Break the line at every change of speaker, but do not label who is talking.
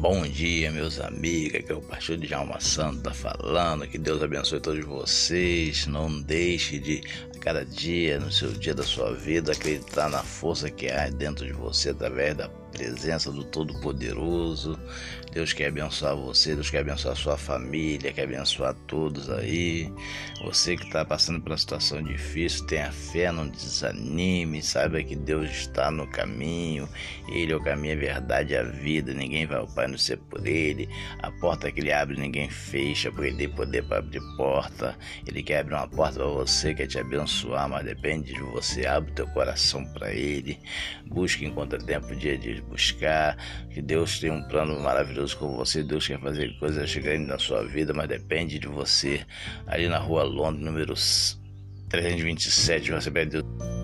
Bom dia, meus amigos. Aqui é o pastor de Alma Santa falando. Que Deus abençoe todos vocês. Não deixe de, a cada dia, no seu dia da sua vida, acreditar na força que há dentro de você através da presença do Todo-Poderoso. Deus quer abençoar você, Deus quer abençoar sua família, quer abençoar todos aí. Você que está passando por uma situação difícil, tenha fé, não desanime, saiba que Deus está no caminho. Ele é o caminho, a verdade a vida. Ninguém vai ao Pai no ser por Ele. A porta que Ele abre, ninguém fecha, porque Ele tem poder para abrir porta. Ele quer abrir uma porta para você, quer te abençoar, mas depende de você. Abre teu coração para Ele. Busque enquanto tempo, dia de buscar, que Deus tem um plano maravilhoso com você, Deus quer fazer coisas grandes na sua vida, mas depende de você. Ali na rua Londres, número 327, você pede Deus.